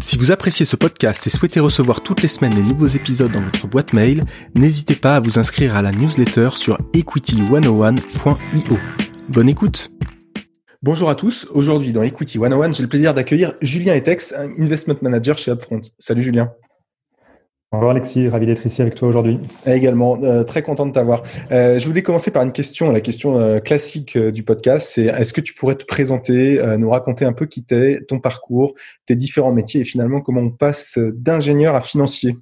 Si vous appréciez ce podcast et souhaitez recevoir toutes les semaines les nouveaux épisodes dans votre boîte mail, n'hésitez pas à vous inscrire à la newsletter sur equity101.io. Bonne écoute Bonjour à tous, aujourd'hui dans Equity 101, j'ai le plaisir d'accueillir Julien Etex, investment manager chez Upfront. Salut Julien Bonjour Alexis, ravi d'être ici avec toi aujourd'hui. Également, euh, très content de t'avoir. Euh, je voulais commencer par une question, la question euh, classique du podcast, c'est est-ce que tu pourrais te présenter, nous raconter un peu qui t'es, ton parcours, tes différents métiers et finalement comment on passe d'ingénieur à financier?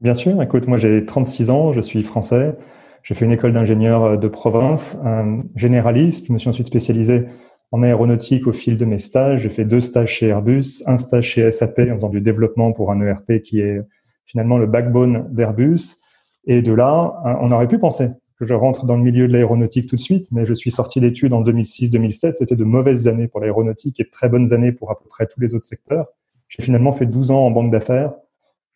Bien sûr, écoute, moi j'ai 36 ans, je suis français, j'ai fait une école d'ingénieur de province, un généraliste, je me suis ensuite spécialisé en aéronautique au fil de mes stages, j'ai fait deux stages chez Airbus, un stage chez SAP en faisant du développement pour un ERP qui est finalement le backbone d'Airbus. Et de là, hein, on aurait pu penser que je rentre dans le milieu de l'aéronautique tout de suite, mais je suis sorti d'études en 2006-2007. C'était de mauvaises années pour l'aéronautique et de très bonnes années pour à peu près tous les autres secteurs. J'ai finalement fait 12 ans en banque d'affaires,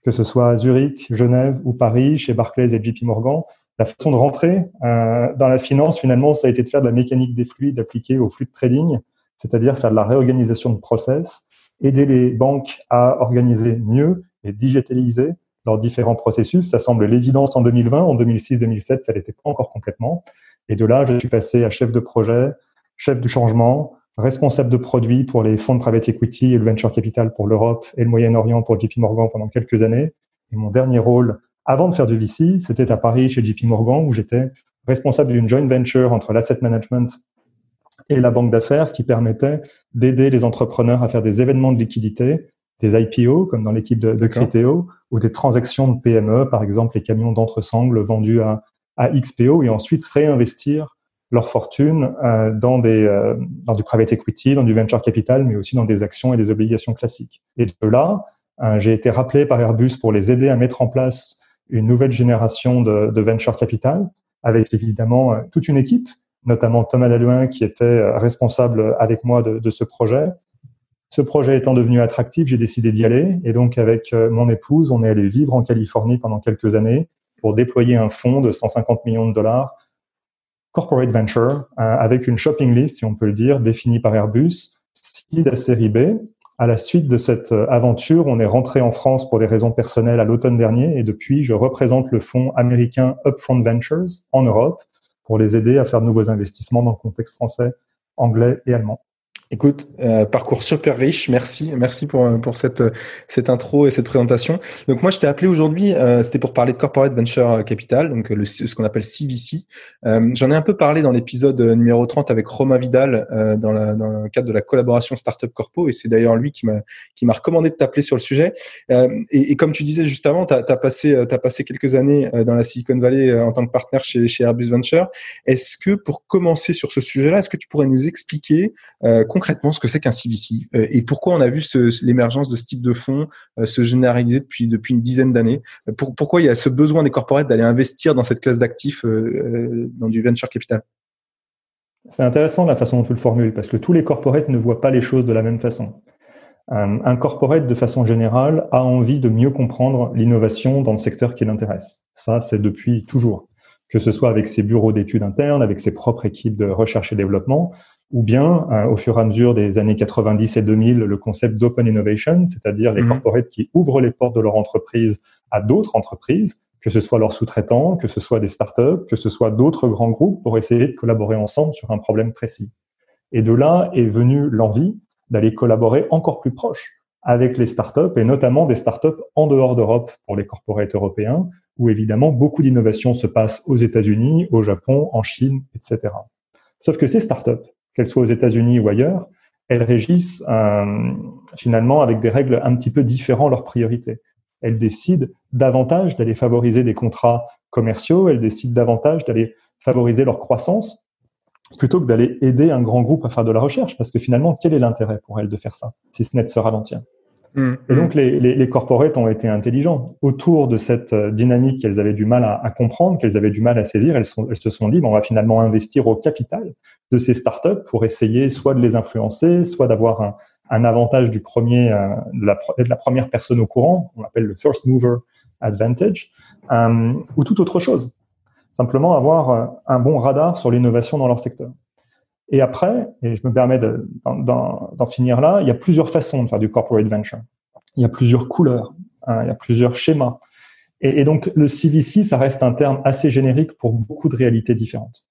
que ce soit à Zurich, Genève ou Paris, chez Barclays et JP Morgan. La façon de rentrer euh, dans la finance, finalement, ça a été de faire de la mécanique des fluides appliquée au flux de trading, c'est-à-dire faire de la réorganisation de process, aider les banques à organiser mieux et digitaliser leurs différents processus. Ça semble l'évidence en 2020. En 2006-2007, ça l'était pas encore complètement. Et de là, je suis passé à chef de projet, chef du changement, responsable de produits pour les fonds de private equity et le venture capital pour l'Europe et le Moyen-Orient pour JP Morgan pendant quelques années. Et mon dernier rôle, avant de faire du VC, c'était à Paris chez JP Morgan où j'étais responsable d'une joint venture entre l'asset management et la banque d'affaires qui permettait d'aider les entrepreneurs à faire des événements de liquidité des IPO, comme dans l'équipe de, de Criteo, ou des transactions de PME, par exemple les camions d'entresangles vendus à, à XPO, et ensuite réinvestir leur fortune euh, dans, des, euh, dans du private equity, dans du venture capital, mais aussi dans des actions et des obligations classiques. Et de là, euh, j'ai été rappelé par Airbus pour les aider à mettre en place une nouvelle génération de, de venture capital, avec évidemment toute une équipe, notamment Thomas Dalouin qui était responsable avec moi de, de ce projet, ce projet étant devenu attractif, j'ai décidé d'y aller. Et donc, avec euh, mon épouse, on est allé vivre en Californie pendant quelques années pour déployer un fonds de 150 millions de dollars, corporate venture, euh, avec une shopping list, si on peut le dire, définie par Airbus, seed à série B. À la suite de cette euh, aventure, on est rentré en France pour des raisons personnelles à l'automne dernier. Et depuis, je représente le fonds américain Upfront Ventures en Europe pour les aider à faire de nouveaux investissements dans le contexte français, anglais et allemand. Écoute, euh, parcours super riche. Merci, merci pour pour cette cette intro et cette présentation. Donc moi, je t'ai appelé aujourd'hui. Euh, C'était pour parler de corporate venture capital, donc le, ce qu'on appelle CVC. Euh, J'en ai un peu parlé dans l'épisode numéro 30 avec Romain Vidal euh, dans, la, dans le cadre de la collaboration Startup Corpo, et c'est d'ailleurs lui qui m'a qui m'a recommandé de t'appeler sur le sujet. Euh, et, et, comme tu disais juste avant, tu as, passé as passé quelques années dans la Silicon Valley en tant que partenaire chez chez Airbus Venture. Est-ce que pour commencer sur ce sujet-là, est-ce que tu pourrais nous expliquer concrètement ce que c'est qu'un CVC euh, et pourquoi on a vu l'émergence de ce type de fonds euh, se généraliser depuis une dizaine d'années. Euh, pourquoi il y a ce besoin des corporates d'aller investir dans cette classe d'actifs dans du venture capital? C'est intéressant la façon dont tu le formules parce que tous les corporates ne voient pas les choses de la même façon. Un corporate, de façon générale, a envie de mieux comprendre l'innovation dans le secteur qui l'intéresse. Ça, c'est depuis toujours. Que ce soit avec ses bureaux d'études internes, avec ses propres équipes de recherche et développement, ou bien euh, au fur et à mesure des années 90 et 2000 le concept d'open innovation, c'est-à-dire les mhm. corporates qui ouvrent les portes de leur entreprise à d'autres entreprises, que ce soit leurs sous-traitants, que ce soit des startups, que ce soit d'autres grands groupes pour essayer de collaborer ensemble sur un problème précis. Et de là est venue l'envie d'aller collaborer encore plus proche avec les startups et notamment des startups en dehors d'Europe pour les corporates européens où évidemment beaucoup d'innovations se passent aux États-Unis, au Japon, en Chine, etc. Sauf que ces startups, qu'elles soient aux États-Unis ou ailleurs, elles régissent euh, finalement avec des règles un petit peu différentes leurs priorités. Elles décident davantage d'aller favoriser des contrats commerciaux, elles décident davantage d'aller favoriser leur croissance plutôt que d'aller aider un grand groupe à faire de la recherche, parce que finalement, quel est l'intérêt pour elles de faire ça, si ce n'est de se ralentir? Mmh, et donc, mmh. les, les, les, corporates ont été intelligents. Autour de cette euh, dynamique qu'elles avaient du mal à, à comprendre, qu'elles avaient du mal à saisir, elles, sont, elles se sont dit, bon, on va finalement investir au capital de ces startups pour essayer soit de les influencer, soit d'avoir un, un, avantage du premier, euh, de, la, de, la, première personne au courant, on appelle le first mover advantage, euh, ou toute autre chose. Simplement avoir un bon radar sur l'innovation dans leur secteur. Et après, et je me permets d'en finir là, il y a plusieurs façons de faire du corporate venture. Il y a plusieurs couleurs, hein, il y a plusieurs schémas. Et, donc le CVC, ça reste un terme assez générique pour beaucoup de réalités différentes.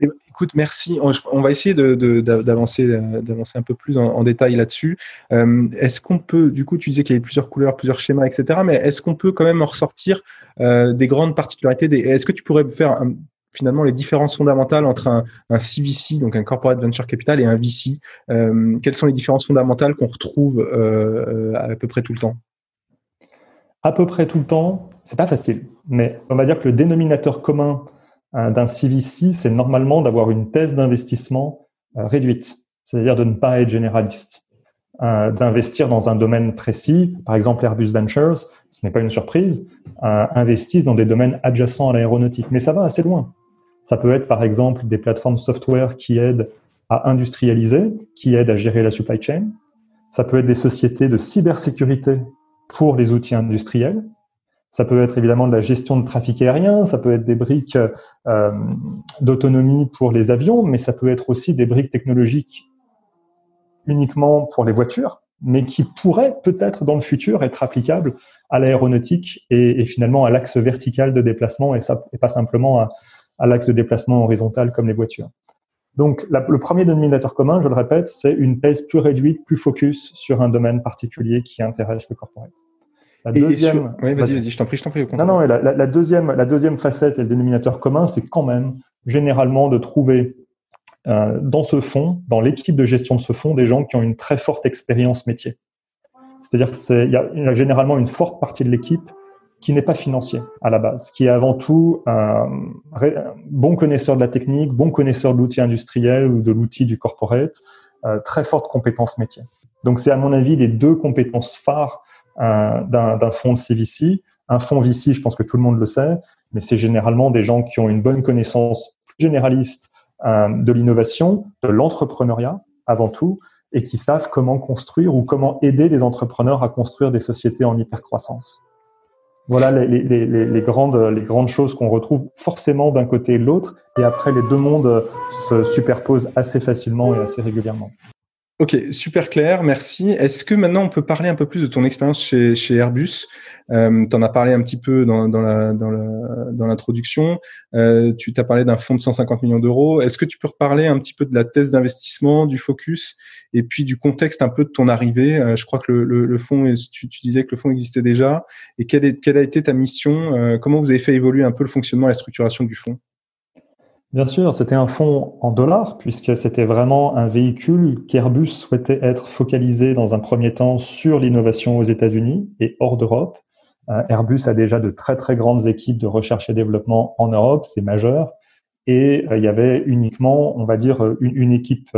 Eh ben, écoute, merci. On, va essayer d'avancer d'avancer un peu plus en, détail là-dessus. Euh, est-ce qu'on peut, du coup, tu disais qu'il y avait plusieurs couleurs, plusieurs schémas, etc. Mais est-ce qu'on peut quand même en ressortir euh, des grandes particularités Est-ce que tu pourrais faire un, finalement les différences fondamentales entre un, un, CVC, donc un Corporate Venture Capital, et un VC. Euh, quelles sont les différences fondamentales qu'on retrouve euh, à peu près tout le temps? À peu près tout le temps, c'est pas facile, mais on va dire que le dénominateur commun euh, d'un CVC, c'est normalement d'avoir une thèse d'investissement euh, réduite, c'est-à-dire de ne pas être généraliste. Euh, d'investir dans un domaine précis, par exemple Airbus Ventures, ce n'est pas une surprise, euh, investissent dans des domaines adjacents à l'aéronautique, mais ça va assez loin. Ça peut être par exemple des plateformes software qui aident à industrialiser, qui aident à gérer la supply chain. Ça peut être des sociétés de cybersécurité pour les outils industriels. Ça peut être évidemment de la gestion de trafic aérien, ça peut être des briques euh, d'autonomie pour les avions, mais ça peut être aussi des briques technologiques uniquement pour les voitures, mais qui pourraient peut-être dans le futur être applicables à l'aéronautique et, finalement à l'axe vertical de déplacement et pas simplement à, à l'axe de déplacement horizontal comme les voitures. Donc, la, le premier dénominateur commun, je le répète, c'est une thèse plus réduite, plus focus sur un domaine particulier qui intéresse le corporate. La deuxième, oui, vas-y, vas-y, je t'en prie, je t'en prie. Non, non, la, la, la, deuxième, la deuxième facette et le dénominateur commun, c'est quand même généralement de trouver euh, dans ce fonds, dans l'équipe de gestion de ce fonds, des gens qui ont une très forte expérience métier. C'est-à-dire qu'il y, y, a généralement une forte partie de l'équipe qui n'est pas financier à la base, qui est avant tout un bon connaisseur de la technique, bon connaisseur de l'outil industriel ou de l'outil du corporate, euh, très forte compétence métier. Donc c'est à mon avis les deux compétences phares euh, d'un fonds de CVC. Un fonds VC, je pense que tout le monde le sait, mais c'est généralement des gens qui ont une bonne connaissance généraliste euh, de l'innovation, de l'entrepreneuriat avant tout, et qui savent comment construire ou comment aider les entrepreneurs à construire des sociétés en hypercroissance. Voilà les, grandes, les grandes choses qu'on retrouve forcément d'un côté et de l'autre, et après les deux mondes se superposent assez facilement et assez régulièrement. Ok, super clair, merci. Est-ce que maintenant on peut parler un peu plus de ton expérience chez, Airbus? Euh, Tu as parlé un petit peu dans, dans, la, dans, la, dans l'introduction. Euh, tu t'as parlé d'un fonds de 150 millions d'euros. Est-ce que tu peux reparler un petit peu de la thèse d'investissement, du focus, et puis du contexte un peu de ton arrivée? Euh, Je crois que le, le, fonds, tu, disais que le fonds existait déjà. Et quelle, quelle a été ta mission? Euh, Comment vous avez fait évoluer un peu le fonctionnement et la structuration du fonds? Bien sûr, c'était un fonds en dollars, puisque c'était vraiment un véhicule qu'Airbus souhaitait être focalisé dans un premier temps sur l'innovation aux États-Unis et hors d'Europe. Euh, Airbus a déjà de très très grandes équipes de recherche et développement en Europe, c'est majeur. Et euh, il y avait uniquement, on va dire, une, une équipe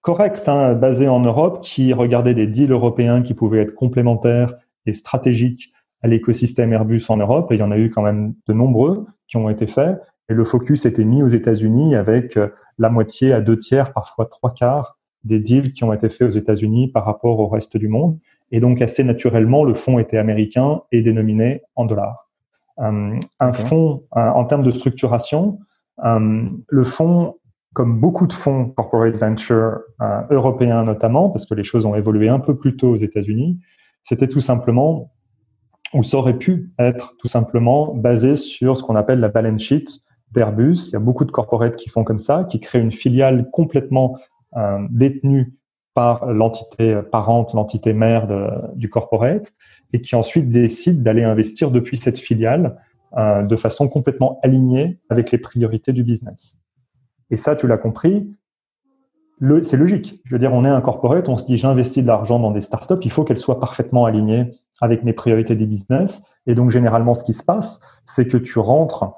correcte, hein, basée en Europe, qui regardait des deals européens qui pouvaient être complémentaires et stratégiques à l'écosystème Airbus en Europe. Et il y en a eu quand même de nombreux qui ont été faits. Et le focus était mis aux États-Unis avec euh, la moitié à deux tiers, parfois trois quarts des deals qui ont été faits aux États-Unis par rapport au reste du monde. Et donc assez naturellement, le fonds était américain et dénominé en dollars. Euh, un fonds, euh, en termes de structuration, euh, le fonds, comme beaucoup de fonds corporate venture euh, européens notamment, parce que les choses ont évolué un peu plus tôt aux États-Unis, c'était tout simplement, ou ça aurait pu être tout simplement basé sur ce qu'on appelle la balance sheet d'Airbus. Il y a beaucoup de corporates qui font comme ça, qui créent une filiale complètement euh, détenue par l'entité parente, l'entité mère du corporate, et qui ensuite décident d'aller investir depuis cette filiale euh, de façon complètement alignée avec les priorités du business. Et ça, tu l'as compris, c'est logique. Je veux dire, on est un corporate, on se dit j'investis de l'argent dans des startups, il faut qu'elles soient parfaitement alignées avec mes priorités du business. Et donc généralement, ce qui se passe, c'est que tu rentres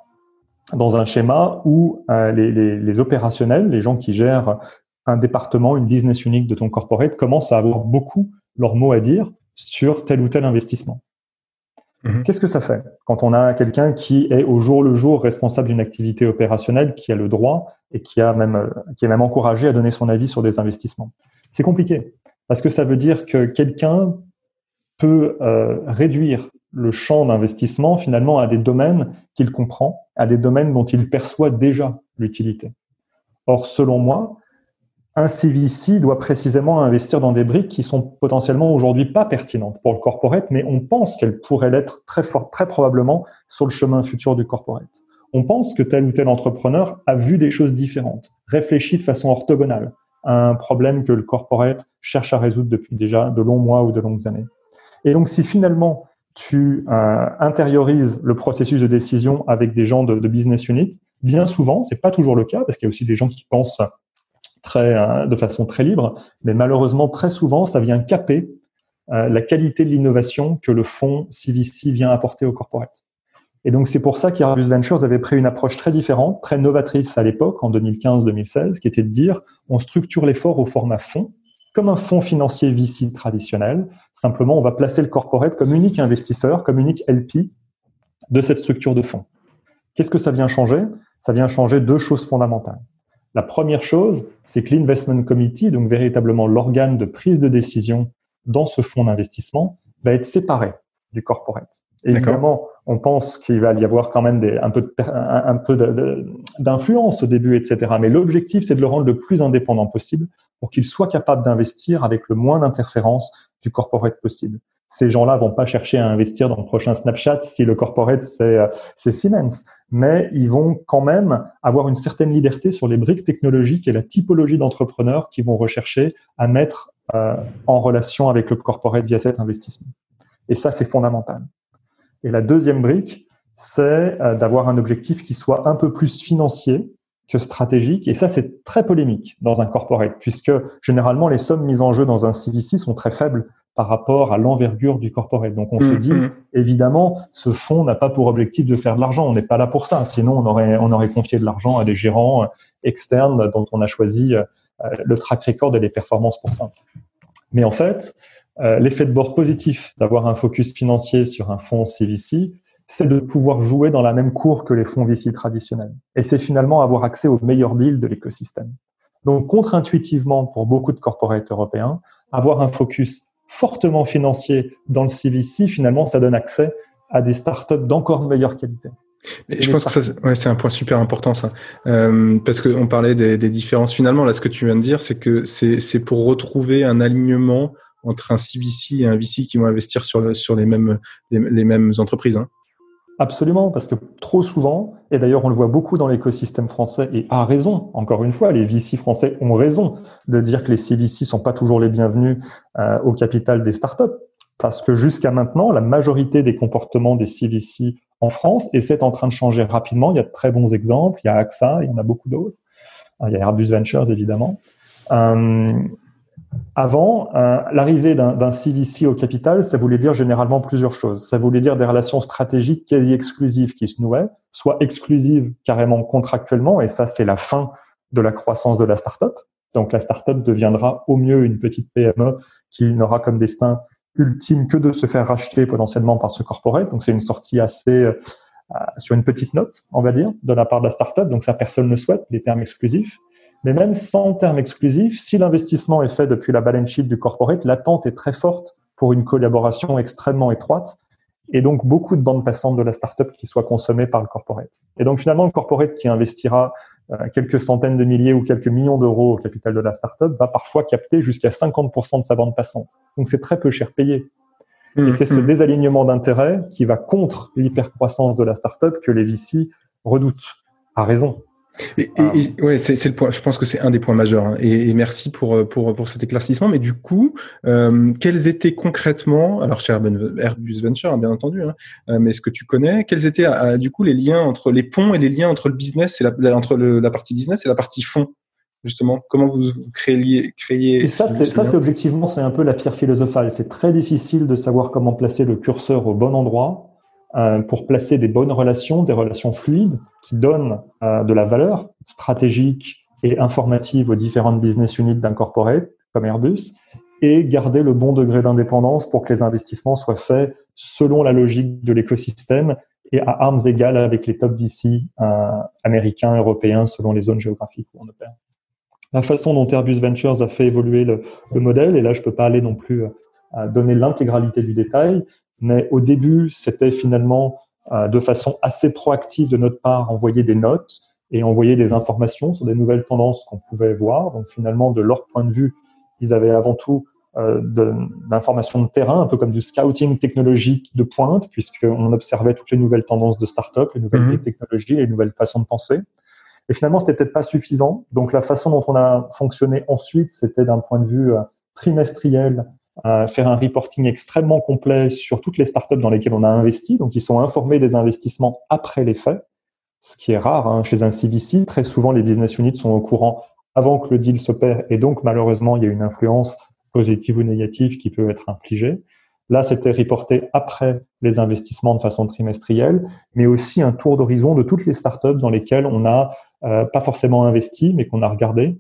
dans un schéma où euh, les, les, les, opérationnels, les gens qui gèrent un département, une business unit de ton corporate commence à avoir beaucoup leur mot à dire sur tel ou tel investissement. Mhm. Qu'est-ce que ça fait quand on a quelqu'un qui est au jour le jour responsable d'une activité opérationnelle, qui a le droit et qui a même euh, qui est même encouragé à donner son avis sur des investissements? C'est compliqué parce que ça veut dire que quelqu'un peut euh, réduire le champ d'investissement finalement à des domaines qu'il comprend, à des domaines dont il perçoit déjà l'utilité. Or, selon moi, un CVC doit précisément investir dans des briques qui sont potentiellement aujourd'hui pas pertinentes pour le corporate, mais on pense qu'elles pourraient l'être très fort, très probablement sur le chemin futur du corporate. On pense que tel ou tel entrepreneur a vu des choses différentes, réfléchi de façon orthogonale à un problème que le corporate cherche à résoudre depuis déjà de longs mois ou de longues années. Et donc, si finalement tu euh, intériorises le processus de décision avec des gens de, business unit, bien souvent, c'est pas toujours le cas parce qu'il y a aussi des gens qui pensent très, euh, de façon très libre, mais malheureusement, très souvent, ça vient caper euh, la qualité de l'innovation que le fonds CVC vient apporter au corporate. Et donc, c'est pour ça qu'Airbus Ventures avait pris une approche très différente, très novatrice à l'époque, en 2015-2016, qui était de dire, on structure l'effort au format fonds, comme un fonds financier VC traditionnel. Simplement, on va placer le corporate comme unique investisseur, comme unique LP de cette structure de fonds. Qu'est-ce que ça vient changer? Ça vient changer deux choses fondamentales. La première chose, c'est que l'Investment Committee, donc véritablement l'organe de prise de décision dans ce fonds d'investissement, va être séparé du corporate. Évidemment, on pense qu'il va y avoir quand même des, un peu, un, peu d'influence au début, etc. Mais l'objectif, c'est de le rendre le plus indépendant possible pour qu'il soit capable d'investir avec le moins d'interférences du corporate possible ces gens-là vont pas chercher à investir dans le prochain Snapchat si le corporate c'est euh, Siemens, mais ils vont quand même avoir une certaine liberté sur les briques technologiques et la typologie d'entrepreneurs qu'ils vont rechercher à mettre euh, en relation avec le corporate via cet investissement. Et ça, c'est fondamental. Et la deuxième brique, c'est euh, d'avoir un objectif qui soit un peu plus financier que stratégique. Et ça, c'est très polémique dans un corporate, puisque généralement, les sommes mises en jeu dans un CVC sont très faibles par rapport à l'envergure du corporate. Donc on se mm, dit, mm. évidemment, ce fonds n'a pas pour objectif de faire de l'argent. On n'est pas là pour ça. Sinon, on aurait, on aurait confié de l'argent à des gérants euh, externes dont on a choisi euh, le track record et les performances pour ça. Mais en fait, euh, l'effet de bord positif d'avoir un focus financier sur un fonds CVC, c'est de pouvoir jouer dans la même cour que les fonds VC traditionnels. Et c'est finalement avoir accès aux meilleurs deals de l'écosystème. Donc, contre-intuitivement, pour beaucoup de corporates européens, avoir un focus fortement financier dans le CVC, finalement, ça donne accès à des startups d'encore meilleure qualité. je pense que ouais, c'est un point super important ça, euh, parce qu'on parlait des, des, différences. Finalement, là, ce que tu viens de dire, c'est que c'est pour retrouver un alignement entre un CVC et un VC qui vont investir sur, sur les mêmes les, les mêmes entreprises. Hein. Absolument, parce que trop souvent, et d'ailleurs on le voit beaucoup dans l'écosystème français, et à raison, encore une fois, les VC français ont raison de dire que les CVC sont pas toujours les bienvenus euh, au capital des startups, parce que jusqu'à maintenant, la majorité des comportements des CVC en France, et c'est en train de changer rapidement, il y a de très bons exemples, il y a AXA, il y en a beaucoup d'autres, il y a Airbus Ventures évidemment, euh, avant, l'arrivée d'un CVC au capital, ça voulait dire généralement plusieurs choses. Ça voulait dire des relations stratégiques quasi exclusives qui se nouaient, soit exclusives carrément contractuellement, et ça c'est la fin de la croissance de la startup. Donc la startup deviendra au mieux une petite PME qui n'aura comme destin ultime que de se faire racheter potentiellement par ce corporate. Donc c'est une sortie assez euh, sur une petite note, on va dire, de la part de la startup. Donc ça personne ne souhaite des termes exclusifs. Mais même sans terme exclusif, si l'investissement est fait depuis la balance sheet du corporate, l'attente est très forte pour une collaboration extrêmement étroite et donc beaucoup de bandes passantes de la startup qui soient consommées par le corporate. Et donc finalement, le corporate qui investira euh, quelques centaines de milliers ou quelques millions d'euros au capital de la startup va parfois capter jusqu'à 50% de sa bande passante. Donc c'est très peu cher payé. Et mmh, c'est ce mmh. désalignement d'intérêts qui va contre l'hypercroissance de la startup que les VC redoutent, à raison. Et, et, ouais, c'est le point. Je pense que c'est un des points majeurs. Hein. Et, et, merci pour, euh, pour pour cet éclaircissement. Mais du coup, euh, quels étaient concrètement, alors chez Airbus Venture, hein, bien entendu, hein, euh, mais ce que tu connais, quels étaient euh, du coup les liens entre les ponts et les liens entre le business et la, entre le, la partie business et la partie fond justement? Comment vous, créez, créez Et ça, c'est ça, c'est objectivement, c'est un peu la pierre philosophale. C'est très difficile de savoir comment placer le curseur au bon endroit euh, pour placer des bonnes relations, des relations fluides qui donnent euh, de la valeur stratégique, et informative aux différentes business units d'un corporate comme Airbus et garder le bon degré d'indépendance pour que les investissements soient faits selon la logique de l'écosystème et à armes égales avec les top VC euh, américains, européens, selon les zones géographiques où on opère. La façon dont Airbus Ventures a fait évoluer le, le modèle, et là je peux pas aller non plus donner l'intégralité du détail, mais au début c'était finalement euh, de façon assez proactive de notre part envoyer des notes et envoyer des informations sur des nouvelles tendances qu'on pouvait voir. Donc finalement, de leur point de vue, ils avaient avant tout euh, d'informations de, terrain, un peu comme du scouting technologique de pointe, puisqu'on observait toutes les nouvelles tendances de start-up, les nouvelles mhm. technologies, les nouvelles façons de penser. Et finalement, c'était peut-être pas suffisant. Donc, la façon dont on a fonctionné ensuite, c'était d'un point de vue euh, trimestriel, faire un reporting extrêmement complet sur toutes les startups dans lesquelles on a investi. Donc, ils sont informés des investissements après les faits, ce qui est rare hein, chez un CVC. Très souvent, les business units sont au courant avant que le deal s'opère, et donc malheureusement, il y a une influence positive ou négative qui peut être infligée. Là, c'était reporté après les investissements de façon trimestrielle, mais aussi un tour d'horizon de toutes les startups dans lesquelles on n'a euh, pas forcément investi, mais qu'on a regardé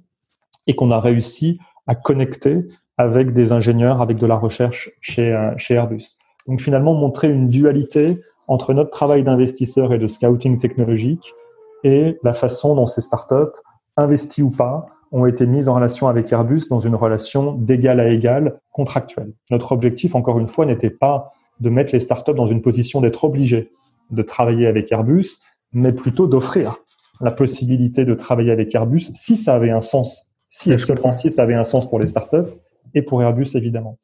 et qu'on a réussi à connecter avec des ingénieurs, avec de la recherche chez, euh, chez Airbus. Donc finalement, montrer une dualité entre notre travail d'investisseur et de scouting technologique et la façon dont ces startups, investies ou pas, ont été mises en relation avec Airbus dans une relation d'égal à égal contractuelle. Notre objectif, encore une fois, n'était pas de mettre les startups dans une position d'être obligés de travailler avec Airbus, mais plutôt d'offrir la possibilité de travailler avec Airbus si ça avait un sens, si si ça avait un sens pour les startups et pour Airbus évidemment.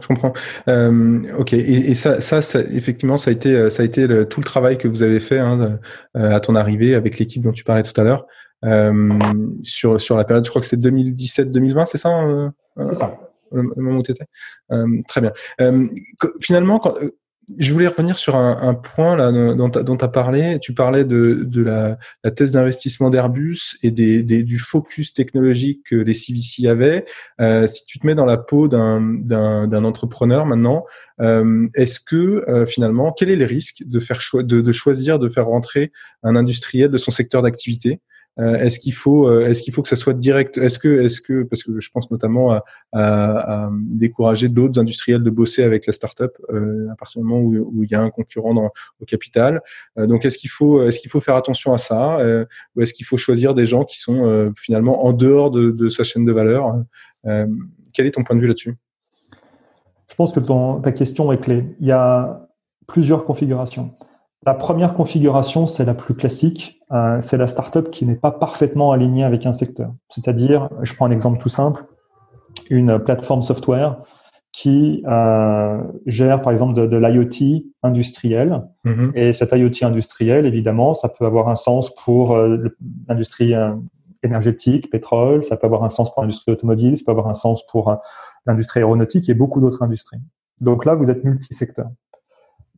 Je comprends. Euh, ok. Et, et ça, ça, ça, effectivement, ça a été, ça a été le, tout le travail que vous avez fait hein, euh, à ton arrivée avec l'équipe dont tu parlais tout à l'heure euh, sur sur la période. Je crois que c'était 2017-2020, c'est ça euh, C'est ça. Le moment où tu étais? très bien. finalement, quand, je voulais revenir sur un, un point là dont tu as parlé. Tu parlais de, de la, la thèse d'investissement d'Airbus et des, des, du focus technologique que les CVC avaient. Euh, si tu te mets dans la peau d'un entrepreneur maintenant, euh, est-ce que euh, finalement, quel est les risques de faire de, de choisir de faire rentrer un industriel de son secteur d'activité? Euh, est-ce qu'il faut, euh, est-ce qu'il faut que ça soit direct Est-ce que, est-ce que, parce que je pense notamment à, à, décourager d'autres industriels de bosser avec la startup euh, à partir du moment où, où, il y a un concurrent dans, au capital. Euh, donc, est-ce qu'il faut, est-ce qu'il faut faire attention à ça, euh, ou est-ce qu'il faut choisir des gens qui sont finalement en dehors de, de, sa chaîne de valeur Quel est ton point de vue là-dessus? Je pense que ton, ta question est clé. Il y a plusieurs configurations. La première configuration, c'est la plus classique, euh, c'est la startup qui n'est pas parfaitement alignée avec un secteur. C'est-à-dire, je prends un exemple tout simple, une plateforme software qui euh, gère par exemple de, l'IoT industriel. Mm-hmm. Et cet IoT industriel, évidemment, ça peut avoir un sens pour euh, l'industrie énergétique, pétrole, ça peut avoir un sens pour l'industrie automobile, ça peut avoir un sens pour l'industrie aéronautique et beaucoup d'autres industries. Donc là, vous êtes multisecteur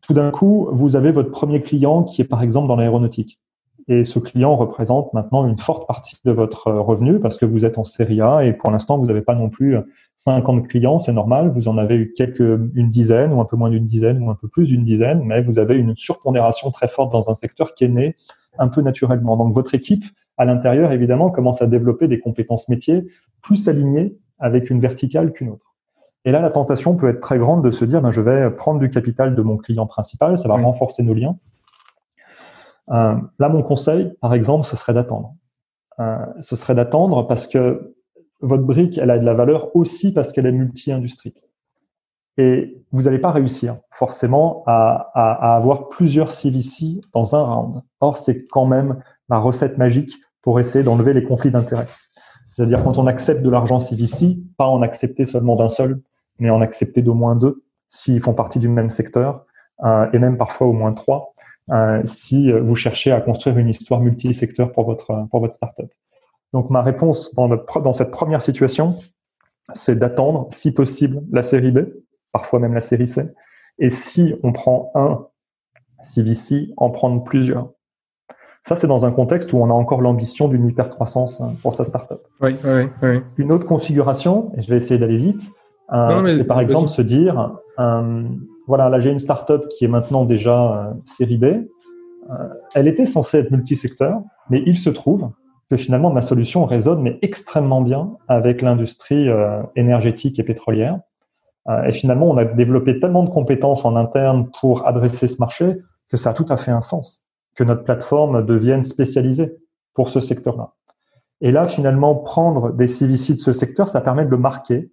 tout d'un coup, vous avez votre premier client qui est par exemple dans l'aéronautique. Et ce client représente maintenant une forte partie de votre revenu parce que vous êtes en série A et pour l'instant, vous n'avez pas non plus 50 clients, c'est normal. Vous en avez eu quelques, une dizaine ou un peu moins d'une dizaine ou un peu plus d'une dizaine, mais vous avez une surpondération très forte dans un secteur qui est né un peu naturellement. Donc votre équipe à l'intérieur, évidemment, commence à développer des compétences métiers plus alignées avec une verticale qu'une autre. Et là, la tentation peut être très grande de se dire, ben, je vais prendre du capital de mon client principal, ça va renforcer nos liens. Euh, là, mon conseil, par exemple, ce serait d'attendre. Euh, ce serait d'attendre parce que votre brique, elle a de la valeur aussi parce qu'elle est multi-industrie. Et vous n'allez pas réussir forcément à, à, à, avoir plusieurs CVC dans un round. Or, c'est quand même la recette magique pour essayer d'enlever les conflits d'intérêts. C'est-à-dire quand on accepte de l'argent CVC, pas en accepter seulement d'un seul, mais en accepter d'au moins deux s'ils font partie du même secteur, euh, et même parfois au moins trois euh, si vous cherchez à construire une histoire multisecteur pour votre pour votre startup. Donc ma réponse dans, dans cette première situation, c'est d'attendre, si possible, la série B, parfois même la série C, et si on prend un CVC, en prendre plusieurs. Ça, c'est dans un contexte où on a encore l'ambition d'une hyper-croissance pour sa startup. Oui, oui, oui. Une autre configuration, et je vais essayer d'aller vite, euh, c'est par exemple se dire, euh, voilà, là j'ai une startup qui est maintenant déjà euh, série B. elle était censée être multisecteur, mais il se trouve que finalement ma solution résonne mais extrêmement bien avec l'industrie euh, énergétique et pétrolière. Euh, et finalement, on a développé tellement de compétences en interne pour adresser ce marché que ça a tout à fait un sens que notre plateforme devienne spécialisée pour ce secteur-là. Et là, finalement, prendre des CVC de ce secteur, ça permet de le marquer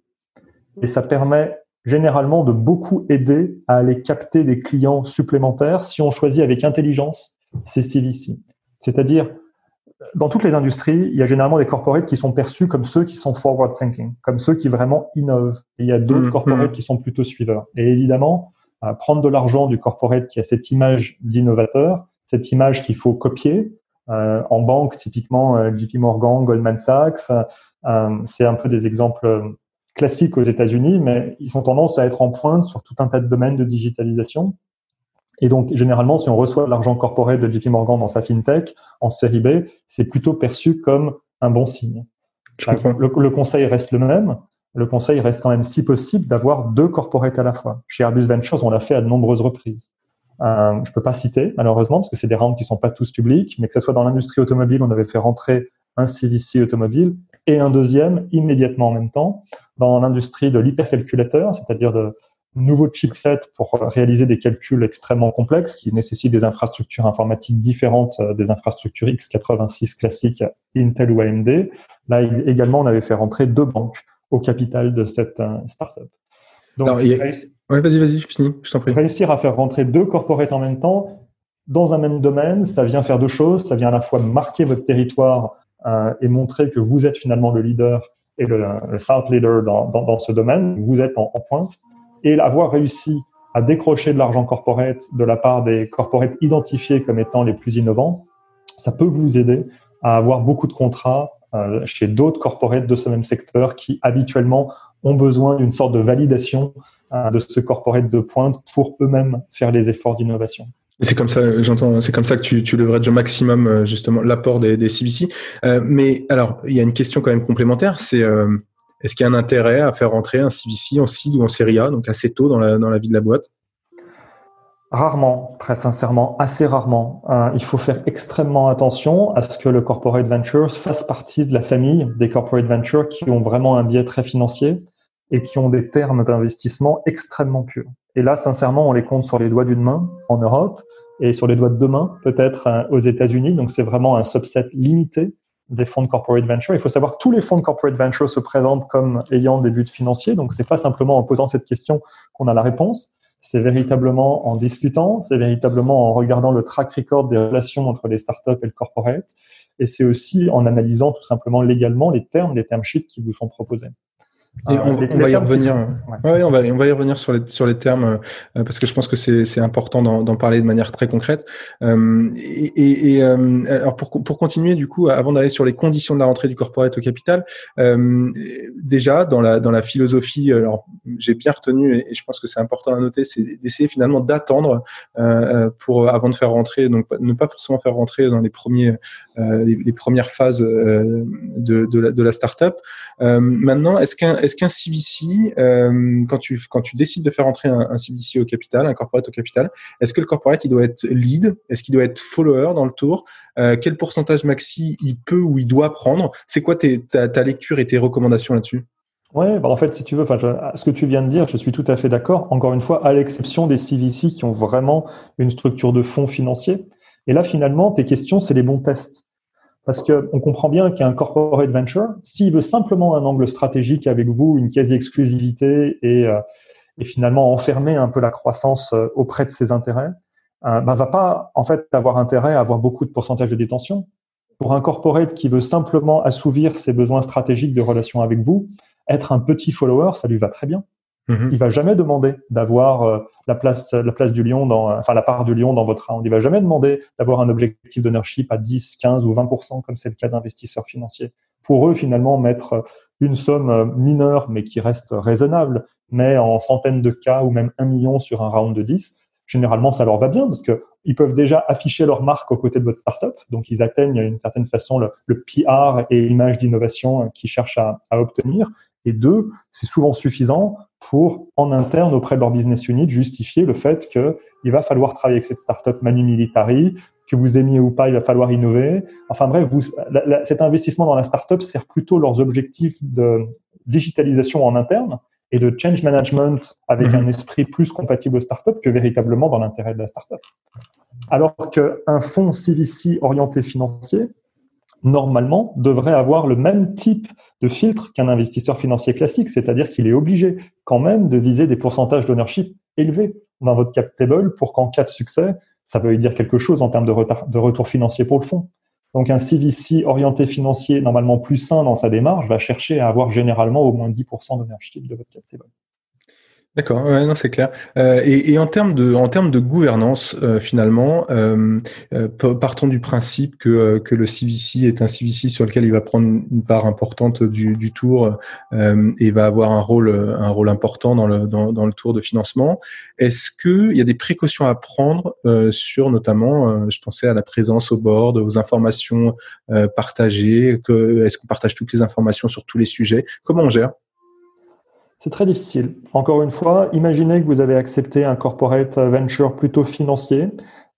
et ça permet généralement de beaucoup aider à aller capter des clients supplémentaires si on choisit avec intelligence ces CVC. C'est-à-dire, dans toutes les industries, il y a généralement des corporates qui sont perçus comme ceux qui sont forward thinking, comme ceux qui vraiment innovent. Et il y a d'autres mmh, corporates mmh. qui sont plutôt suiveurs. Et évidemment, prendre de l'argent du corporate qui a cette image d'innovateur, cette image qu'il faut copier, euh, en banque, typiquement euh, JP Morgan, Goldman Sachs, euh, c'est un peu des exemples classiques aux États-Unis, mais ils ont tendance à être en pointe sur tout un tas de domaines de digitalisation. Et donc, généralement, si on reçoit de l'argent corporel de JP Morgan dans sa fintech, en série B, c'est plutôt perçu comme un bon signe. Le, le, conseil reste le même. Le conseil reste quand même, si possible, d'avoir deux corporates à la fois. Chez Airbus Ventures, on l'a fait à de nombreuses reprises. Euh, je peux pas citer, malheureusement, parce que c'est des rounds qui sont pas tous publics, mais que ce soit dans l'industrie automobile, on avait fait rentrer un CVC automobile et un deuxième immédiatement en même temps. Dans l'industrie de l'hypercalculateur, c'est-à-dire de nouveaux chipsets pour réaliser des calculs extrêmement complexes qui nécessitent des infrastructures informatiques différentes euh, des infrastructures x86 classiques Intel ou AMD. Là également, on avait fait rentrer deux banques au capital de cette euh, startup. Donc, vas-y, vas-y, je finis, je t'en prie. Réussir à faire rentrer deux corporates en même temps dans un même domaine, ça vient faire deux choses. Ça vient à la fois marquer votre territoire et montrer que vous êtes finalement le leader et le, le leader dans, ce domaine. Vous êtes en, en, pointe et avoir réussi à décrocher de l'argent corporate de la part des corporates identifiés comme étant les plus innovants, ça peut vous aider à avoir beaucoup de contrats euh, chez d'autres corporates de ce même secteur qui habituellement ont besoin d'une sorte de validation euh, de ce corporate de pointe pour eux-mêmes faire les efforts d'innovation. C'est comme ça, j'entends, c'est comme ça que tu, tu leverages au maximum euh, justement l'apport des, CVC. Euh, mais alors, il y a une question quand même complémentaire, c'est euh, est-ce qu'il y a un intérêt à faire rentrer un CVC en seed ou en série A, donc assez tôt dans la, vie de la boîte? Rarement, très sincèrement, assez rarement. Euh, il faut faire extrêmement attention à ce que le corporate ventures fasse partie de la famille des corporate ventures qui ont vraiment un biais très financier et qui ont des termes d'investissement extrêmement purs. Et là, sincèrement, on les compte sur les doigts d'une main en Europe et sur les doigts de deux mains peut-être euh, aux États-Unis. Donc c'est vraiment un subset limité des fonds de corporate venture. Il faut savoir que tous les fonds de corporate venture se présentent comme ayant des buts financiers. Donc c'est pas simplement en posant cette question qu'on a la réponse c'est véritablement en discutant, c'est véritablement en regardant le track record des relations entre les startups et le corporate, et c'est aussi en analysant tout simplement légalement les termes des term sheets qui vous sont proposés. Et on, va y revenir. Ouais. on va on va y revenir sur les sur les termes euh, parce que je pense que c'est c'est important d'en parler de manière très concrète. Euh, et, et euh, alors pour pour continuer du coup, avant d'aller sur les conditions de la rentrée du corporate au capital, déjà dans la dans la philosophie, alors j'ai bien retenu et, je pense que c'est important à noter, c'est d'essayer finalement d'attendre pour avant de faire rentrer, donc ne pas forcément faire rentrer dans les premiers les, premières phases de de la, de la startup. maintenant, est-ce qu'un est-ce qu'un CVC, euh, quand tu décides de faire entrer un, CVC au capital, un corporate au capital, est-ce que le corporate il doit être lead, est-ce qu'il doit être follower dans le tour, euh, quel pourcentage maxi il peut ou il doit prendre? C'est quoi ta, ta lecture et tes recommandations là-dessus? Ouais, bah en fait, si tu veux, enfin, ce que tu viens de dire, je suis tout à fait d'accord. Encore une fois, à l'exception des CVC qui ont vraiment une structure de fonds financiers. Et là, finalement, tes questions, c'est les bons tests. Parce qu'on comprend bien qu'un corporate venture, s'il veut simplement un angle stratégique avec vous, une quasi-exclusivité et, euh, et, finalement enfermer un peu la croissance euh, auprès de ses intérêts, euh, bah, va pas en fait avoir intérêt à avoir beaucoup de pourcentage de détention. Pour un corporate qui veut simplement assouvir ses besoins stratégiques de relation avec vous, être un petit follower, ça lui va très bien. Mhm. Il va jamais demander d'avoir euh, la place, la place du lion dans, enfin la part du lion dans votre round. Il va jamais demander d'avoir un objectif d'ownership à 10, 15 ou 20% comme c'est le cas d'investisseurs financiers. Pour eux, finalement, mettre une somme euh, mineure mais qui reste raisonnable, mais en centaines de cas ou même un million sur un round de 10, généralement ça leur va bien parce que ils peuvent déjà afficher leur marque aux côtés de votre startup, donc ils atteignent d'une certaine façon le, PR et l'image d'innovation qu'ils cherchent à obtenir. Et deux, c'est souvent suffisant pour, en interne, auprès de leur business unit, justifier le fait qu'il va falloir travailler avec cette startup Manu Militari, que vous aimiez ou pas, il va falloir innover. Enfin bref, vous, cet investissement dans la startup sert plutôt leurs objectifs de digitalisation en interne et de change management avec mhm. un esprit plus compatible aux startups que véritablement dans l'intérêt de la startup. Alors qu'un fonds CVC orienté financier, normalement, devrait avoir le même type de filtre qu'un investisseur financier classique, c'est-à-dire qu'il est obligé quand même de viser des pourcentages d'ownership élevés dans votre cap table pour qu'en cas de succès, ça veut dire quelque chose en termes de, de retour financier pour le fonds. Donc un CVC orienté financier, normalement plus sain dans sa démarche, va chercher à avoir généralement au moins 10% d'ownership de votre cap table. D'accord, ouais, non, c'est clair. Euh, et, et, en termes de, en termes de gouvernance, euh, finalement, euh, euh partons du principe que, euh, que le CVC est un CVC sur lequel il va prendre une part importante du, du tour et va avoir un rôle, un rôle important dans le, dans, dans le tour de financement. Est-ce qu'il y a des précautions à prendre sur, notamment, je pensais à la présence au board, aux informations partagées, est-ce qu'on partage toutes les informations sur tous les sujets? Comment on gère? C'est très difficile. Encore une fois, imaginez que vous avez accepté un corporate venture plutôt financier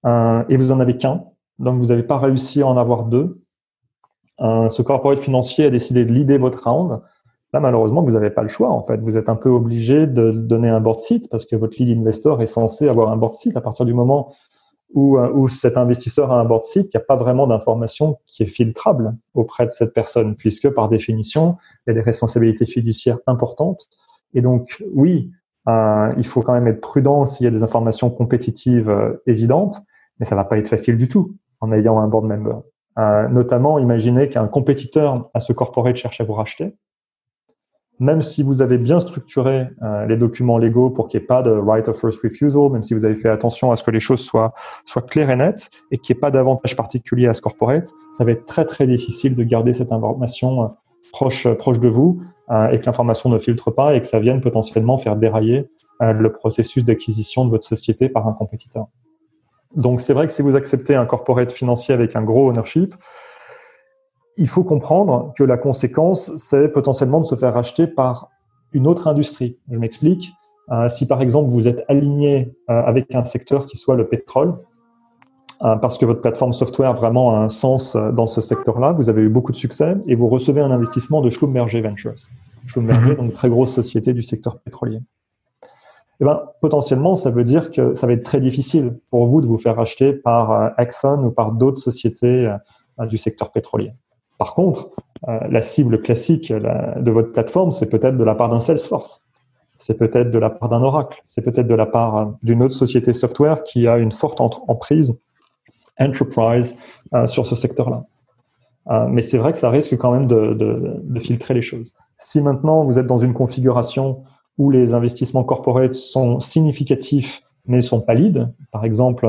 euh, et vous en avez qu'un, donc vous n'avez pas réussi à en avoir deux. Euh, ce corporate financier a décidé de leader votre round. Là, malheureusement, vous n'avez pas le choix. En fait, vous êtes un peu obligé de donner un board seat parce que votre lead investor est censé avoir un board seat. À partir du moment où, euh, cet investisseur a un board seat, il n'y a pas vraiment d'information qui est filtrable auprès de cette personne, puisque par définition, il y a des responsabilités fiduciaires importantes et donc, oui, euh, il faut quand même être prudent s'il y a des informations compétitives euh, évidentes, mais ça va pas être facile du tout en ayant un board member. Euh, notamment, imaginez qu'un compétiteur à ce corporate cherche à vous racheter. Même si vous avez bien structuré les documents légaux pour qu'il n'y ait pas de right of first refusal, même si vous avez fait attention à ce que les choses soient, claires et nettes et qu'il n'y ait pas d'avantage particulier à ce corporate, ça va être très très difficile de garder cette information proche, proche de vous et que l'information ne filtre pas et que ça vienne potentiellement faire dérailler euh, le processus d'acquisition de votre société par un compétiteur. Donc c'est vrai que si vous acceptez un corporate financier avec un gros ownership, il faut comprendre que la conséquence, c'est potentiellement de se faire racheter par une autre industrie. Je m'explique. Euh, si par exemple vous êtes aligné avec un secteur qui soit le pétrole, euh, parce que votre plateforme software vraiment a un sens euh, dans ce secteur-là. Vous avez eu beaucoup de succès et vous recevez un investissement de Schlumberger Ventures. Schlumberger, mhm. donc très grosse société du secteur pétrolier. Eh ben, potentiellement, ça veut dire que ça va être très difficile pour vous de vous faire acheter par euh, Exxon ou par d'autres sociétés du secteur pétrolier. Par contre, la cible classique de votre plateforme, c'est peut-être de la part d'un Salesforce. C'est peut-être de la part d'un Oracle. C'est peut-être de la part d'une autre société software qui a une forte emprise enterprise euh, sur ce secteur-là. Euh, mais c'est vrai que ça risque quand même de, filtrer les choses. Si maintenant vous êtes dans une configuration où les investissements corporate sont significatifs mais sont palides, par exemple,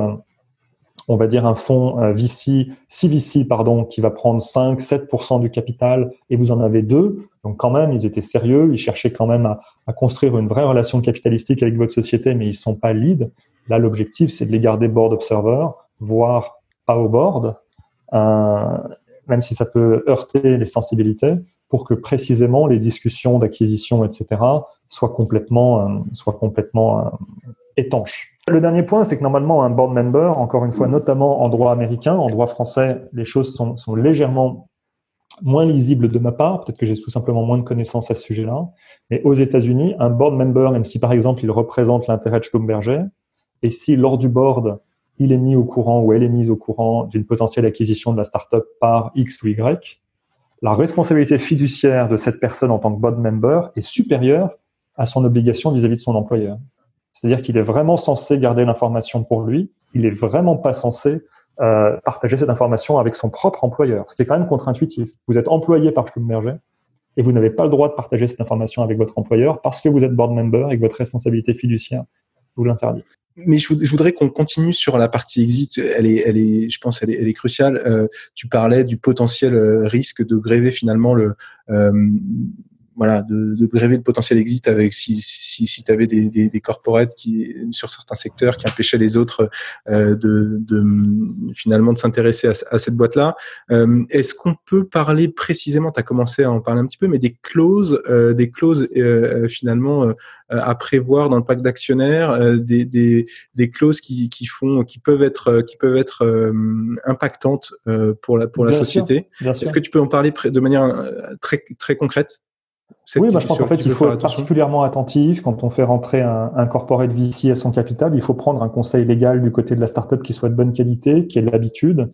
on va dire un fonds euh, VC, CVC pardon, qui va prendre 5-7% du capital et vous en avez deux, donc quand même ils étaient sérieux, ils cherchaient quand même à, construire une vraie relation capitalistique avec votre société, mais ils sont pas lead. Là, l'objectif c'est de les garder board observer, voire pas au board, euh, même si ça peut heurter les sensibilités, pour que précisément les discussions d'acquisition, etc., soient complètement, euh, soient complètement euh, étanches. Le dernier point, c'est que normalement, un board member, encore une fois, notamment en droit américain, en droit français, les choses sont, sont légèrement moins lisibles de ma part. Peut-être que j'ai tout simplement moins de connaissances à ce sujet-là. Mais aux États-Unis, un board member, même si par exemple il représente l'intérêt de Schlumberger, et si lors du board, il est mis au courant ou elle est mise au courant d'une potentielle acquisition de la startup par X ou Y, la responsabilité fiduciaire de cette personne en tant que board member est supérieure à son obligation vis-à-vis de son employeur. C'est-à-dire qu'il est vraiment censé garder l'information pour lui, il est vraiment pas censé euh, partager cette information avec son propre employeur, ce qui est quand même contre-intuitif. Vous êtes employé par Schlumberger et vous n'avez pas le droit de partager cette information avec votre employeur parce que vous êtes board member et que votre responsabilité fiduciaire mais je, voudrais qu'on continue sur la partie exit. Elle est, elle est, je pense, elle est, elle est cruciale. Euh, tu parlais du potentiel euh, risque de gréver finalement le, euh, voilà, de, de gréver le potentiel exit avec si si, si tu avais des, des, des corporates qui sur certains secteurs qui empêchaient les autres euh, de, de finalement de s'intéresser à, à, cette boîte là. Euh, Est-ce qu'on peut parler précisément, tu as commencé à en parler un petit peu, mais des clauses, euh, des clauses euh, finalement à prévoir dans le pacte d'actionnaires, des, des, des clauses qui, qui font, qui peuvent être, qui peuvent être impactantes pour la pour la société? Est-ce que tu peux en parler de manière très très concrète? Oui, bah, je pense qu'en fait, il faut être particulièrement attentif quand on fait rentrer un, un corporate VC à son capital. Il faut prendre un conseil légal du côté de la startup qui soit de bonne qualité, qui ait l'habitude,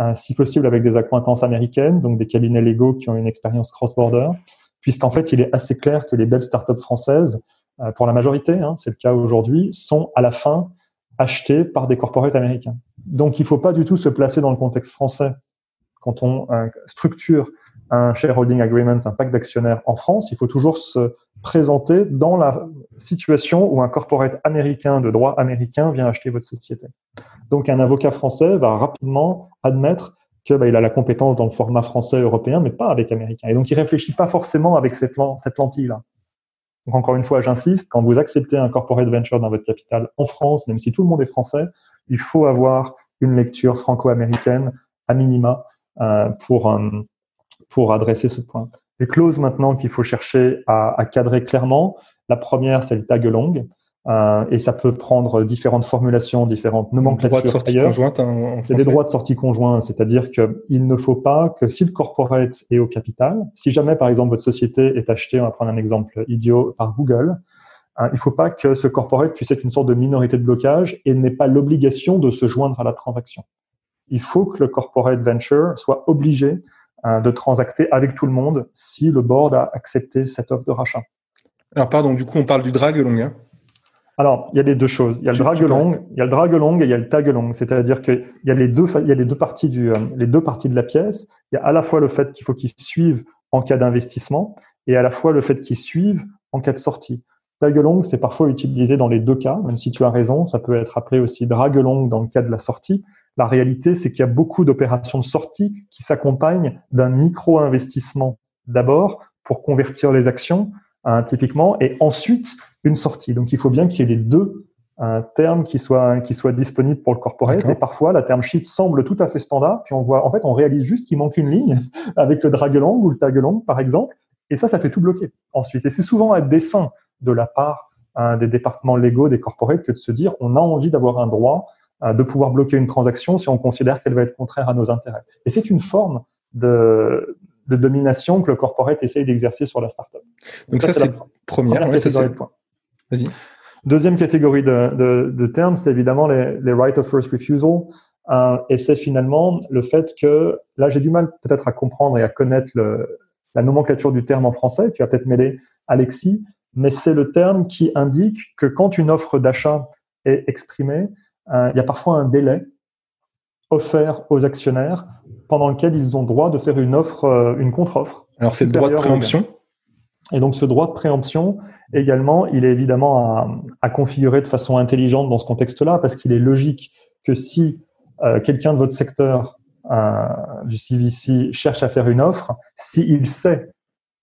euh, si possible avec des accointances américaines, donc des cabinets légaux qui ont une expérience cross-border, puisqu'en fait, il est assez clair que les belles startups françaises, euh, pour la majorité, hein, c'est le cas aujourd'hui, sont à la fin achetées par des corporates américains. Donc, il ne faut pas du tout se placer dans le contexte français quand on euh, structure un shareholding agreement, un pacte d'actionnaires en France, il faut toujours se présenter dans la situation où un corporate américain de droit américain vient acheter votre société. Donc un avocat français va rapidement admettre que bah, il a la compétence dans le format français européen, mais pas avec américain. Et donc il réfléchit pas forcément avec cette, cette lentille-là. Donc encore une fois, j'insiste, quand vous acceptez un corporate venture dans votre capital en France, même si tout le monde est français, il faut avoir une lecture franco-américaine à minima euh, pour euh, pour adresser ce point. Les clauses maintenant qu'il faut chercher à, à, cadrer clairement. La première, c'est le tag long. Euh, et ça peut prendre différentes formulations, différentes nomenclatures. Droits de sortie conjointe en, C'est des droits de sortie conjointe, c'est-à-dire qu'il ne faut pas que si le corporate est au capital, si jamais par exemple votre société est achetée, on va prendre un exemple idiot, par Google, hein, il ne faut pas que ce corporate puisse être une sorte de minorité de blocage et n'ait pas l'obligation de se joindre à la transaction. Il faut que le corporate venture soit obligé de transacter avec tout le monde si le board a accepté cette offre de rachat. Alors pardon, du coup on parle du drag long. Hein alors, il y a les deux choses. Il y a le drag long, il y a le drag long et il y a le tag long. C'est-à-dire qu'il y a les deux, il y a les deux parties du, euh, les deux parties de la pièce. Il y a à la fois le fait qu'il faut qu'ils suivent en cas d'investissement et à la fois le fait qu'ils suivent en cas de sortie. Tag long, c'est parfois utilisé dans les deux cas, même si tu as raison, ça peut être appelé aussi drag long dans le cas de la sortie. La réalité, c'est qu'il y a beaucoup d'opérations de sortie qui s'accompagnent d'un micro-investissement d'abord pour convertir les actions, hein, typiquement, et ensuite une sortie. Donc, il faut bien qu'il y ait les deux un terme qui soit qui soit disponible pour le corporate. Et parfois la term sheet semble tout à fait standard puis on voit en fait on réalise juste qu'il manque une ligne avec le drag long ou le tag long par exemple et ça ça fait tout bloquer ensuite. Et c'est souvent un dessin de la part hein, des départements légaux des corporates que de se dire on a envie d'avoir un droit de pouvoir bloquer une transaction si on considère qu'elle va être contraire à nos intérêts. Et c'est une forme de, de domination que le corporate essaye d'exercer sur la startup. Donc, Donc ça, c'est première, première catégorie de points. Vas-y. Deuxième catégorie de, de, de termes, c'est évidemment les, les, right of first refusal. Euh, et c'est finalement le fait que, là j'ai du mal peut-être à comprendre et à connaître le, la nomenclature du terme en français, tu vas peut-être mêler Alexis, mais c'est le terme qui indique que quand une offre d'achat est exprimée, euh, il y a parfois un délai offert aux actionnaires pendant lequel ils ont droit de faire une offre, euh, une contre-offre. Alors c'est le droit de préemption? Et donc ce droit de préemption, également, il est évidemment à, à configurer de façon intelligente dans ce contexte-là, parce qu'il est logique que si euh, quelqu'un de votre secteur euh, du CVC cherche à faire une offre, s'il sait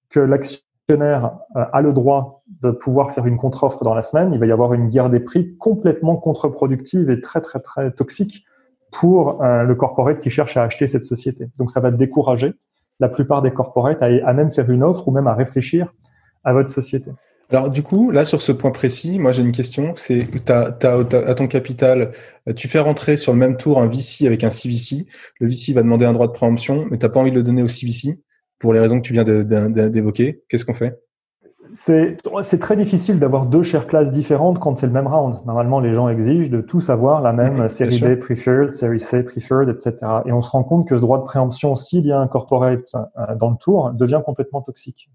que l'action euh, a le droit de pouvoir faire une contre-offre dans la semaine, il va y avoir une guerre des prix complètement contre-productive et très très très toxique pour euh, le corporate qui cherche à acheter cette société. Donc ça va décourager la plupart des corporates à, même faire une offre ou même à réfléchir à votre société. Alors du coup, là sur ce point précis, moi j'ai une question, c'est à ton capital, tu fais rentrer sur le même tour un VC avec un CVC, le VC va demander un droit de préemption, mais tu n'as pas envie de le donner au CVC pour les raisons que tu viens d'évoquer Qu'est-ce qu'on fait? C'est très difficile d'avoir deux share classes différentes quand c'est le même round. Normalement, les gens exigent de tous avoir la même série B preferred, série C preferred, etc. Et on se rend compte que ce droit de préemption, s'il y a un corporate euh, dans le tour, devient complètement toxique.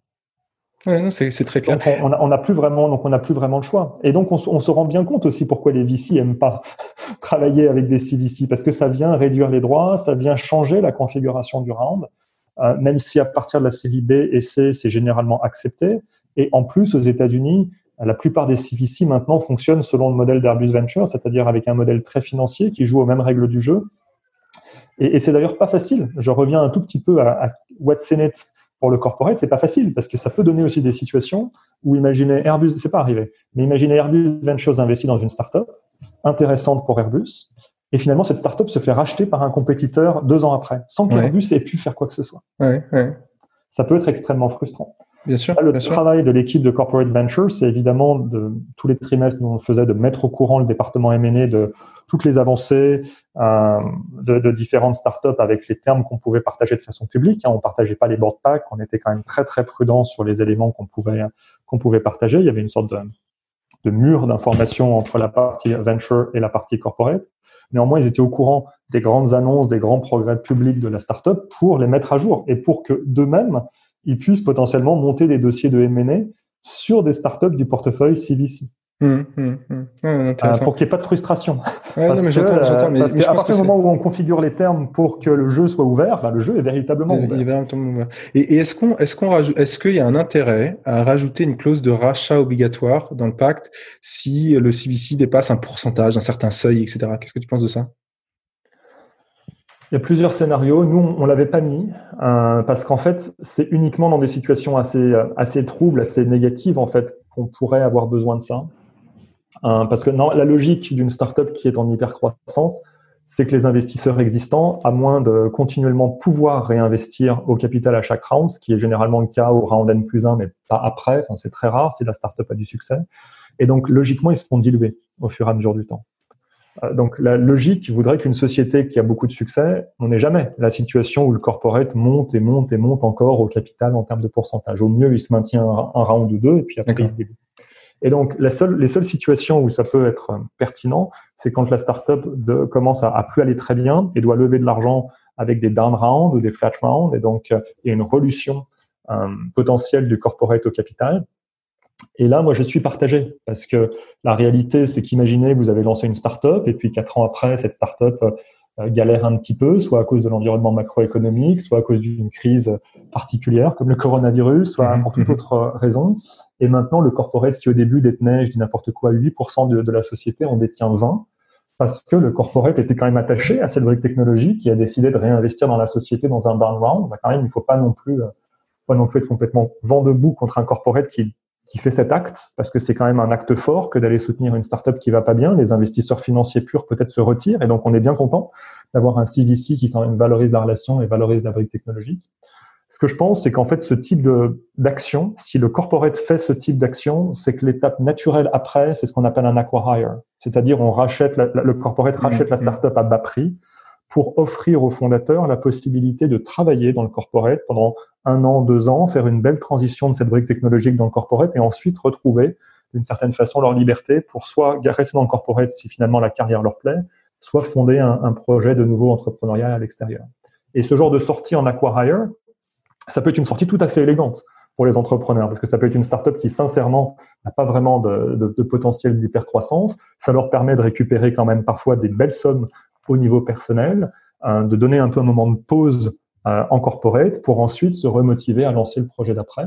Ouais, c'est très clair. Donc on n'a plus vraiment, donc on n'a plus vraiment le choix. Et donc on, on, se rend bien compte aussi pourquoi les VC aiment pas travailler avec des CVC parce que ça vient réduire les droits, ça vient changer la configuration du round. Euh, même si à partir de la série B et C, c'est généralement accepté. Et en plus, aux États-Unis, la plupart des CVC maintenant fonctionnent selon le modèle d'Airbus Venture, c'est-à-dire avec un modèle très financier qui joue aux mêmes règles du jeu. Et, et c'est d'ailleurs pas facile. Je reviens un tout petit peu à, à What's in it pour le corporate, c'est pas facile parce que ça peut donner aussi des situations où imaginez Airbus, c'est pas arrivé, mais imaginez Airbus Ventures investit dans une startup intéressante pour Airbus et finalement cette startup se fait racheter par un compétiteur deux ans après sans qu'Airbus ait pu faire quoi que ce soit. Ouais, ouais. Ça peut être extrêmement frustrant. Bien sûr. le bien travail de l'équipe de Corporate Venture, c'est évidemment de tous les trimestres, nous on faisait de mettre au courant le département M&A de toutes les avancées euh, de, de, différentes startups avec les termes qu'on pouvait partager de façon publique. Hein. On partageait pas les board packs, on était quand même très très prudent sur les éléments qu'on pouvait qu'on pouvait partager. Il y avait une sorte de, de mur d'information entre la partie venture et la partie corporate. Néanmoins, ils étaient au courant des grandes annonces, des grands progrès publics de la startup pour les mettre à jour et pour que d'eux-mêmes ils puissent potentiellement monter des dossiers de M&A sur des startups du portefeuille CVC. Hum, hum, hum. Euh, pour qu'il n'y ait pas de frustration. Ouais, parce non, mais j'entends, j'entends. Mais, parce mais à partir du moment où on configure les termes pour que le jeu soit ouvert, bah, le jeu est véritablement ouvert. Il est véritablement ouvert. Et, et est-ce qu'on, est-ce qu'on rajoute, est-ce qu'il y a un intérêt à rajouter une clause de rachat obligatoire dans le pacte si le CVC dépasse un pourcentage, un certain seuil, etc. Qu'est-ce que tu penses de ça? Il y a plusieurs scénarios. Nous, on l'avait pas mis euh, parce qu'en fait, c'est uniquement dans des situations assez troubles, assez négatives en fait qu'on pourrait avoir besoin de ça. Euh, parce que non, la logique d'une startup qui est en hypercroissance, c'est que les investisseurs existants, à moins de continuellement pouvoir réinvestir au capital à chaque round, ce qui est généralement le cas au round N plus 1, mais pas après, c'est très rare si la startup a du succès. Et donc, logiquement, ils se font diluer au fur et à mesure du temps. Euh, donc la logique voudrait qu'une société qui a beaucoup de succès, on n'est jamais la situation où le corporate monte et monte et monte encore au capital en termes de pourcentage. Au mieux, il se maintient un, round ou deux et puis après il se débute. Et donc la seule, les seules situations où ça peut être euh, pertinent, c'est quand la startup de, commence à, à, plus aller très bien et doit lever de l'argent avec des down rounds ou des flat rounds et donc euh, il y a une relution potentielle du corporate au capital. Et là, moi, je suis partagé parce que la réalité, c'est qu'imaginez, vous avez lancé une start-up et puis quatre ans après, cette start-up euh, galère un petit peu, soit à cause de l'environnement macroéconomique, soit à cause d'une crise particulière comme le coronavirus, soit mhm. pour toute mhm. autre raison. Et maintenant, le corporate qui au début détenait, je dis n'importe quoi, 8% de, de, la société en détient 20 parce que le corporate était quand même attaché à cette brique technologique qui a décidé de réinvestir dans la société dans un down round. Bah, quand même, il ne faut pas non plus, euh, pas non plus être complètement vent debout contre un corporate qui qui fait cet acte, parce que c'est quand même un acte fort que d'aller soutenir une startup qui va pas bien. Les investisseurs financiers purs peut-être se retirent, et donc on est bien content d'avoir un CVC qui quand même valorise la relation et valorise la brique technologique. Ce que je pense, c'est qu'en fait, ce type d'action, si le corporate fait ce type d'action, c'est que l'étape naturelle après, c'est ce qu'on appelle un acquire, c'est-à-dire on rachète le corporate rachète la mmh, mmh. startup à bas prix pour offrir aux fondateurs la possibilité de travailler dans le corporate pendant un an, deux ans, faire une belle transition de cette brique technologique dans le corporate et ensuite retrouver d'une certaine façon leur liberté pour soit rester dans le corporate si finalement la carrière leur plaît, soit fonder un, projet de nouveau entrepreneurial à l'extérieur. Et ce genre de sortie en acquire, ça peut être une sortie tout à fait élégante pour les entrepreneurs, parce que ça peut être une startup qui, sincèrement, n'a pas vraiment de, de, de potentiel d'hypercroissance. Ça leur permet de récupérer quand même parfois des belles sommes au niveau personnel, euh, de donner un peu un moment de pause euh, en corporate pour ensuite se remotiver à lancer le projet d'après.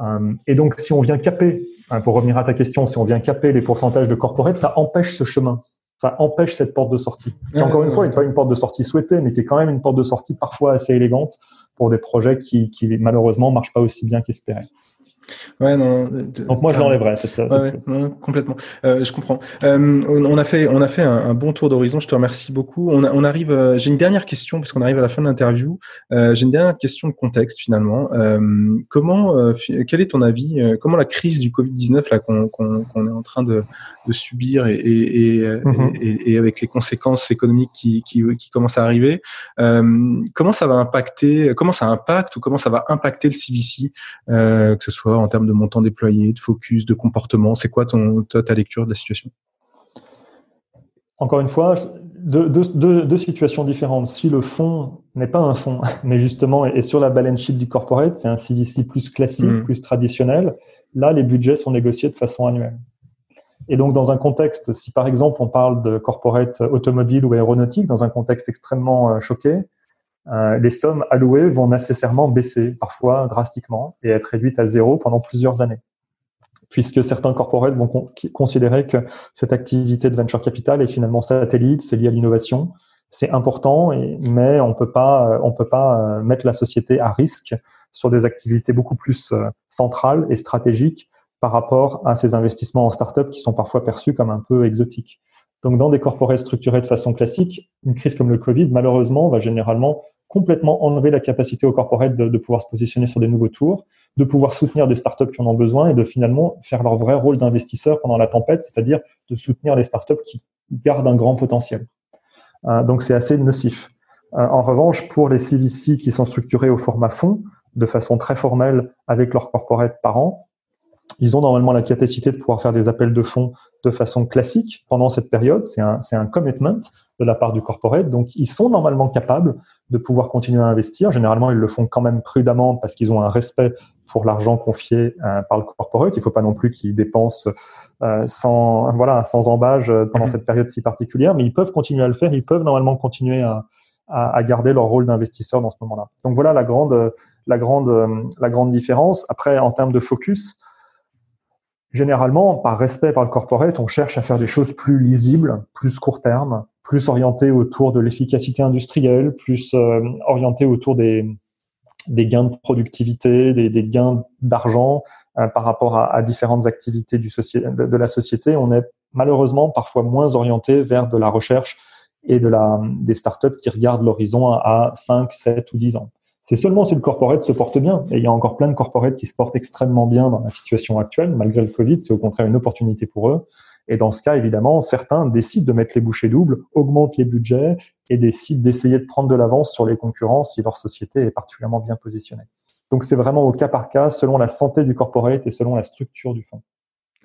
Euh, et donc, si on vient caper, hein, pour revenir à ta question, si on vient caper les pourcentages de corporate, ça empêche ce chemin. Ça empêche cette porte de sortie. Qui, encore une fois, n'est pas une porte de sortie souhaitée, mais qui est quand même une porte de sortie parfois assez élégante pour des projets qui, qui malheureusement marchent pas aussi bien qu'espéré. Ouais, non. Donc moi, je l'enlèverais cette, cette ouais, non, complètement. Euh, je comprends. Euh, on, a fait, on a fait un, un bon tour d'horizon. Je te remercie beaucoup. On, a, on arrive. Euh, j'ai une dernière question parce qu'on arrive à la fin de l'interview. Euh, j'ai une dernière question de contexte finalement. Euh, comment, euh, quel est ton avis Comment la crise du Covid 19 là qu'on qu'on est en train de, de subir et et, et, et, et, avec les conséquences économiques qui, qui, qui commencent à arriver, comment ça va impacter Comment ça impacte ou comment ça va impacter le CVC, que ce soit en termes de montant déployé, de focus, de comportement? C'est quoi ton, ta, lecture de la situation? Encore une fois, deux, deux, deux, situations différentes. Si le fonds n'est pas un fonds, mais justement est sur la balance sheet du corporate, c'est un CVC plus classique, mm. plus traditionnel, là, les budgets sont négociés de façon annuelle. Et donc, dans un contexte, si par exemple on parle de corporate automobile ou aéronautique, dans un contexte extrêmement euh, choqué, euh, les sommes allouées vont nécessairement baisser, parfois drastiquement, et être réduites à zéro pendant plusieurs années. Puisque certains corporates vont considérer que cette activité de venture capital est finalement satellite, c'est lié à l'innovation, c'est important, mais on peut pas, on peut pas mettre la société à risque sur des activités beaucoup plus centrales et stratégiques par rapport à ces investissements en start-up qui sont parfois perçus comme un peu exotiques. Donc, dans des corporates structurés de façon classique, une crise comme le Covid, malheureusement, va généralement complètement enlever la capacité aux corporates de, pouvoir se positionner sur des nouveaux tours, de pouvoir soutenir des startups qui en ont besoin et de finalement faire leur vrai rôle d'investisseur pendant la tempête, c'est-à-dire de soutenir les startups qui gardent un grand potentiel. Euh, donc, c'est assez nocif. Euh, en revanche, pour les CVC qui sont structurés au format fonds, de façon très formelle avec leurs corporates par an, ils ont normalement la capacité de pouvoir faire des appels de fonds de façon classique pendant cette période. C'est un, c'est un commitment de la part du corporate. Donc, ils sont normalement capables de pouvoir continuer à investir. Généralement, ils le font quand même prudemment parce qu'ils ont un respect pour l'argent confié euh, par le corporate. Il ne faut pas non plus qu'ils dépensent euh, sans, voilà, sans embâge pendant mm-hmm. cette période si particulière, mais ils peuvent continuer à le faire. Ils peuvent normalement continuer à, à, à garder leur rôle d'investisseur dans ce moment-là. Donc voilà la grande, la grande, la grande différence. Après, en termes de focus, Généralement, par respect par le corporate, on cherche à faire des choses plus lisibles, plus court terme, plus orientées autour de l'efficacité industrielle, plus euh, orientées autour des, gains de productivité, des, gains d'argent euh, par rapport à, à, différentes activités de, la société. On est malheureusement parfois moins orienté vers de la recherche et de la, des startups qui regardent l'horizon à 5, 7 ou 10 ans. C'est seulement si le corporate se porte bien. Et il y a encore plein de corporates qui se portent extrêmement bien dans la situation actuelle, malgré le Covid. C'est au contraire une opportunité pour eux. Et dans ce cas, évidemment, certains décident de mettre les bouchées doubles, augmentent les budgets et décident d'essayer de prendre de l'avance sur les concurrents si leur société est particulièrement bien positionnée. Donc c'est vraiment au cas par cas, selon la santé du corporate et selon la structure du fonds.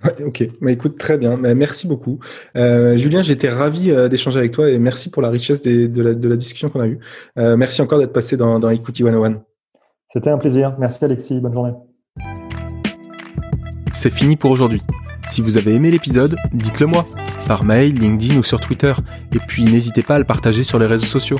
Ouais, ok, mais écoute, très bien. Mais merci beaucoup. Euh, Julien, j'étais ravi euh, d'échanger avec toi et merci pour la richesse des, de, la, de, la, discussion qu'on a eue. Euh, merci encore d'être passé dans, dans Equity 101. C'était un plaisir. Merci Alexis. Bonne journée. C'est fini pour aujourd'hui. Si vous avez aimé l'épisode, dites-le moi, par mail, LinkedIn ou sur Twitter. Et puis n'hésitez pas à le partager sur les réseaux sociaux.